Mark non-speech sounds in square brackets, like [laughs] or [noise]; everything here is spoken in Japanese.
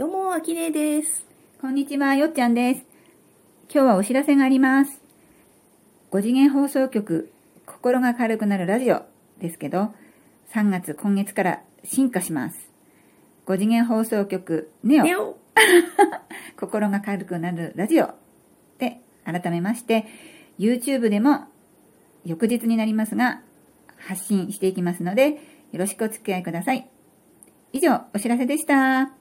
どうも、あきねです。こんにちは、よっちゃんです。今日はお知らせがあります。5次元放送局、心が軽くなるラジオですけど、3月今月から進化します。5次元放送局、ネオ、ネオ [laughs] 心が軽くなるラジオで改めまして、YouTube でも翌日になりますが、発信していきますので、よろしくお付き合いください。以上、お知らせでした。